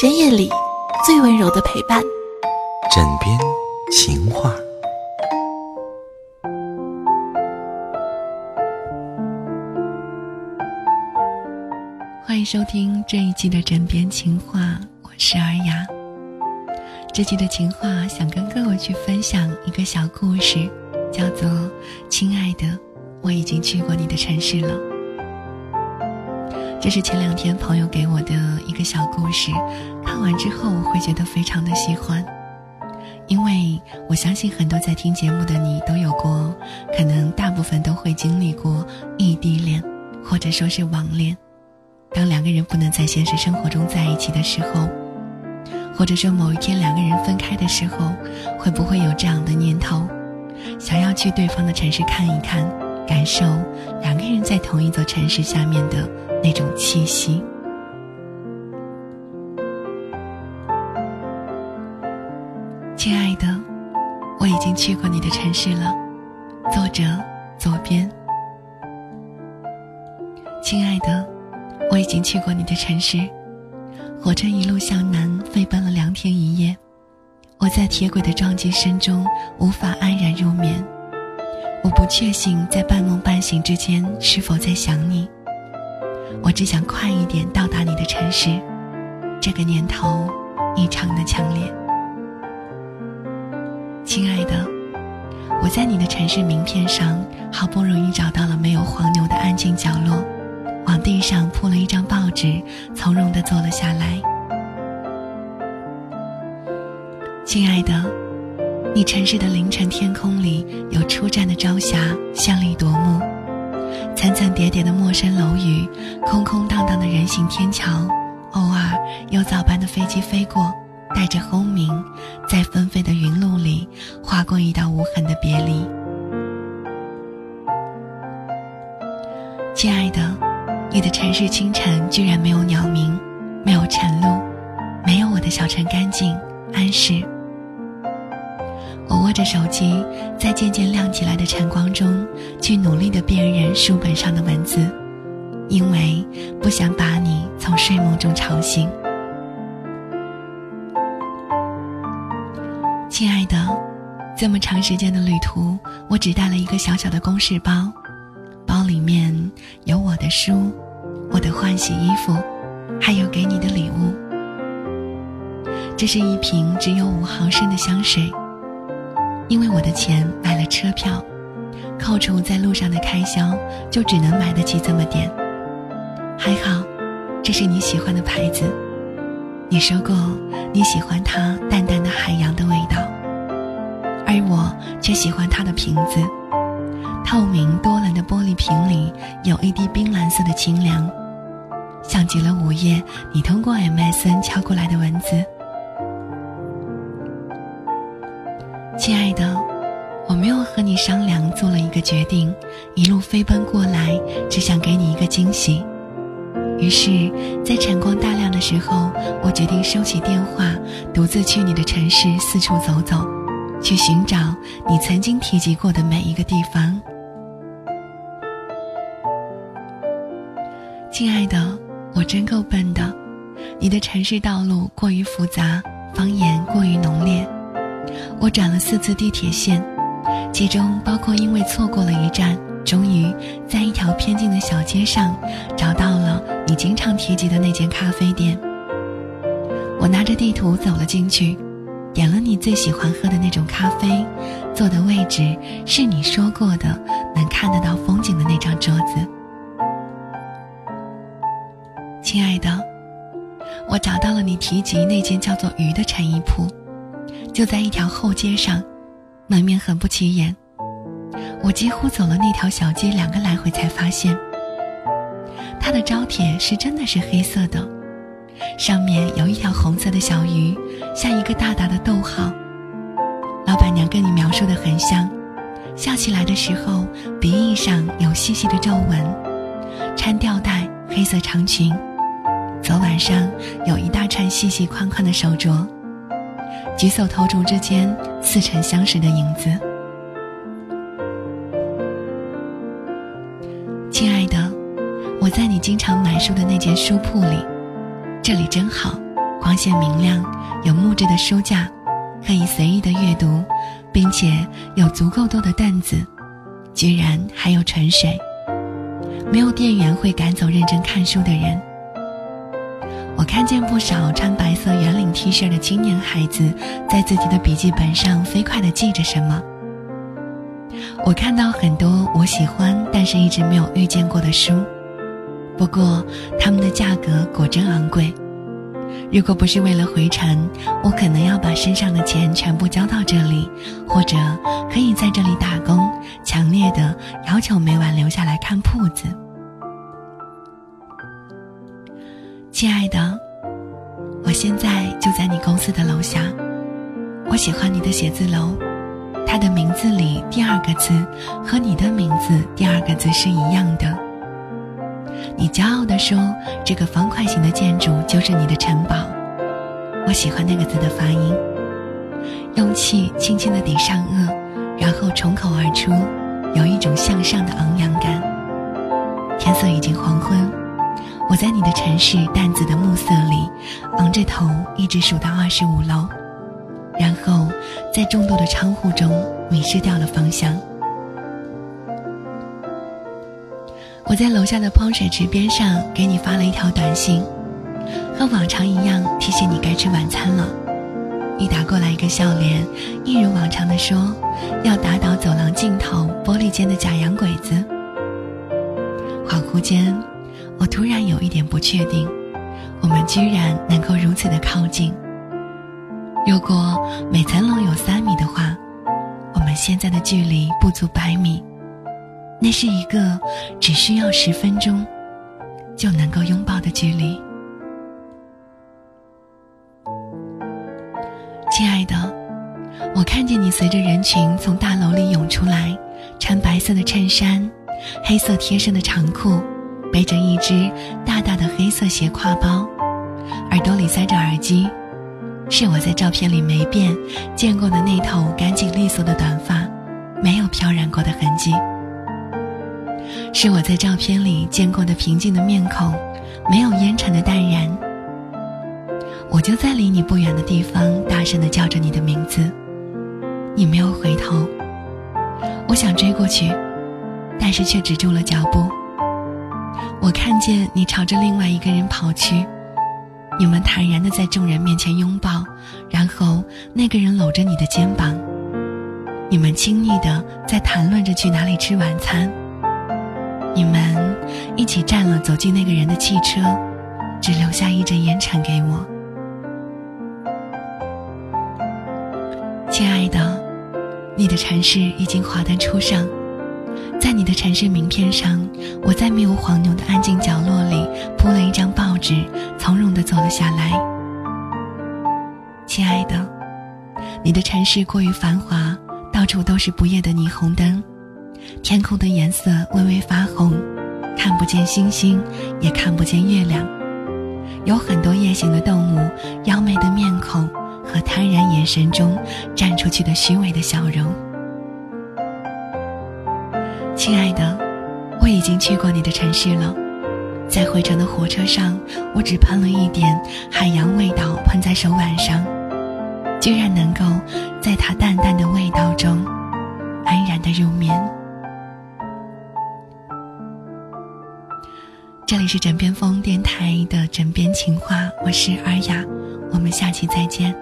深夜里最温柔的陪伴，枕边情话。欢迎收听这一期的枕边情话，我是尔雅。这期的情话想跟各位去分享一个小故事，叫做《亲爱的，我已经去过你的城市了》。这是前两天朋友给我的一个小故事，看完之后我会觉得非常的喜欢，因为我相信很多在听节目的你都有过，可能大部分都会经历过异地恋，或者说是网恋。当两个人不能在现实生活中在一起的时候，或者说某一天两个人分开的时候，会不会有这样的念头，想要去对方的城市看一看，感受两个人在同一座城市下面的？那种气息，亲爱的，我已经去过你的城市了。作者：左边。亲爱的，我已经去过你的城市。火车一路向南飞奔了两天一夜，我在铁轨的撞击声中无法安然入眠。我不确信在半梦半醒之间是否在想你。我只想快一点到达你的城市，这个念头异常的强烈。亲爱的，我在你的城市名片上好不容易找到了没有黄牛的安静角落，往地上铺了一张报纸，从容的坐了下来。亲爱的，你城市的凌晨天空里有出站的朝霞，绚丽夺目。层层叠叠的陌生楼宇，空空荡荡的人行天桥，偶尔有早班的飞机飞过，带着轰鸣，在纷飞的云路里划过一道无痕的别离。亲爱的，你的城市清晨居然没有鸟鸣，没有晨露，没有我的小城干净安适。我握着手机，在渐渐亮起来的晨光中，去努力的辨认书本上的文字，因为不想把你从睡梦中吵醒。亲爱的，这么长时间的旅途，我只带了一个小小的公事包，包里面有我的书、我的换洗衣服，还有给你的礼物。这是一瓶只有五毫升的香水。因为我的钱买了车票，扣除在路上的开销，就只能买得起这么点。还好，这是你喜欢的牌子。你说过你喜欢它淡淡的海洋的味道，而我却喜欢它的瓶子。透明多棱的玻璃瓶里有一滴冰蓝色的清凉，像极了午夜你通过 MSN 敲过来的文字。亲爱的，我没有和你商量，做了一个决定，一路飞奔过来，只想给你一个惊喜。于是，在晨光大亮的时候，我决定收起电话，独自去你的城市四处走走，去寻找你曾经提及过的每一个地方。亲爱的，我真够笨的，你的城市道路过于复杂，方言过于浓烈。我转了四次地铁线，其中包括因为错过了一站，终于在一条偏静的小街上找到了你经常提及的那间咖啡店。我拿着地图走了进去，点了你最喜欢喝的那种咖啡，坐的位置是你说过的能看得到风景的那张桌子。亲爱的，我找到了你提及那间叫做“鱼”的衬衣铺。就在一条后街上，门面很不起眼。我几乎走了那条小街两个来回，才发现，它的招贴是真的是黑色的，上面有一条红色的小鱼，像一个大大的逗号。老板娘跟你描述的很像，笑起来的时候鼻翼上有细细的皱纹，穿吊带，黑色长裙，左腕上有一大串细细宽宽的手镯。举手投足之间，似曾相识的影子。亲爱的，我在你经常买书的那间书铺里，这里真好，光线明亮，有木质的书架，可以随意的阅读，并且有足够多的凳子，居然还有纯水。没有店员会赶走认真看书的人。我看见不少穿白色圆领 T 恤的青年孩子，在自己的笔记本上飞快地记着什么。我看到很多我喜欢但是一直没有遇见过的书，不过它们的价格果真昂贵。如果不是为了回程，我可能要把身上的钱全部交到这里，或者可以在这里打工。强烈的要求每晚留下来看铺子。亲爱的，我现在就在你公司的楼下。我喜欢你的写字楼，它的名字里第二个字和你的名字第二个字是一样的。你骄傲地说：“这个方块形的建筑就是你的城堡。”我喜欢那个字的发音，用气轻轻地抵上颚，然后重口而出，有一种向上的昂扬感。天色已经黄昏。我在你的城市淡紫的暮色里，昂着头一直数到二十五楼，然后在众多的窗户中迷失掉了方向。我在楼下的喷水池边上给你发了一条短信，和往常一样提醒你该吃晚餐了。你打过来一个笑脸，一如往常的说要打倒走廊尽头玻璃间的假洋鬼子。恍惚间。我突然有一点不确定，我们居然能够如此的靠近。如果每层楼有三米的话，我们现在的距离不足百米，那是一个只需要十分钟就能够拥抱的距离。亲爱的，我看见你随着人群从大楼里涌出来，穿白色的衬衫，黑色贴身的长裤。背着一只大大的黑色斜挎包，耳朵里塞着耳机，是我在照片里没变见过的那头干净利索的短发，没有飘染过的痕迹。是我在照片里见过的平静的面孔，没有烟尘的淡然。我就在离你不远的地方，大声的叫着你的名字，你没有回头。我想追过去，但是却止住了脚步。我看见你朝着另外一个人跑去，你们坦然的在众人面前拥抱，然后那个人搂着你的肩膀，你们亲昵的在谈论着去哪里吃晚餐。你们一起站了，走进那个人的汽车，只留下一阵烟尘给我。亲爱的，你的城市已经华灯初上。在你的城市名片上，我在没有黄牛的安静角落里铺了一张报纸，从容地坐了下来。亲爱的，你的城市过于繁华，到处都是不夜的霓虹灯，天空的颜色微微发红，看不见星星，也看不见月亮。有很多夜行的动物，妖媚的面孔和贪然眼神中绽出去的虚伪的笑容。亲爱的，我已经去过你的城市了，在回程的火车上，我只喷了一点海洋味道喷在手腕上，居然能够在它淡淡的味道中安然的入眠。这里是枕边风电台的枕边情话，我是尔雅，我们下期再见。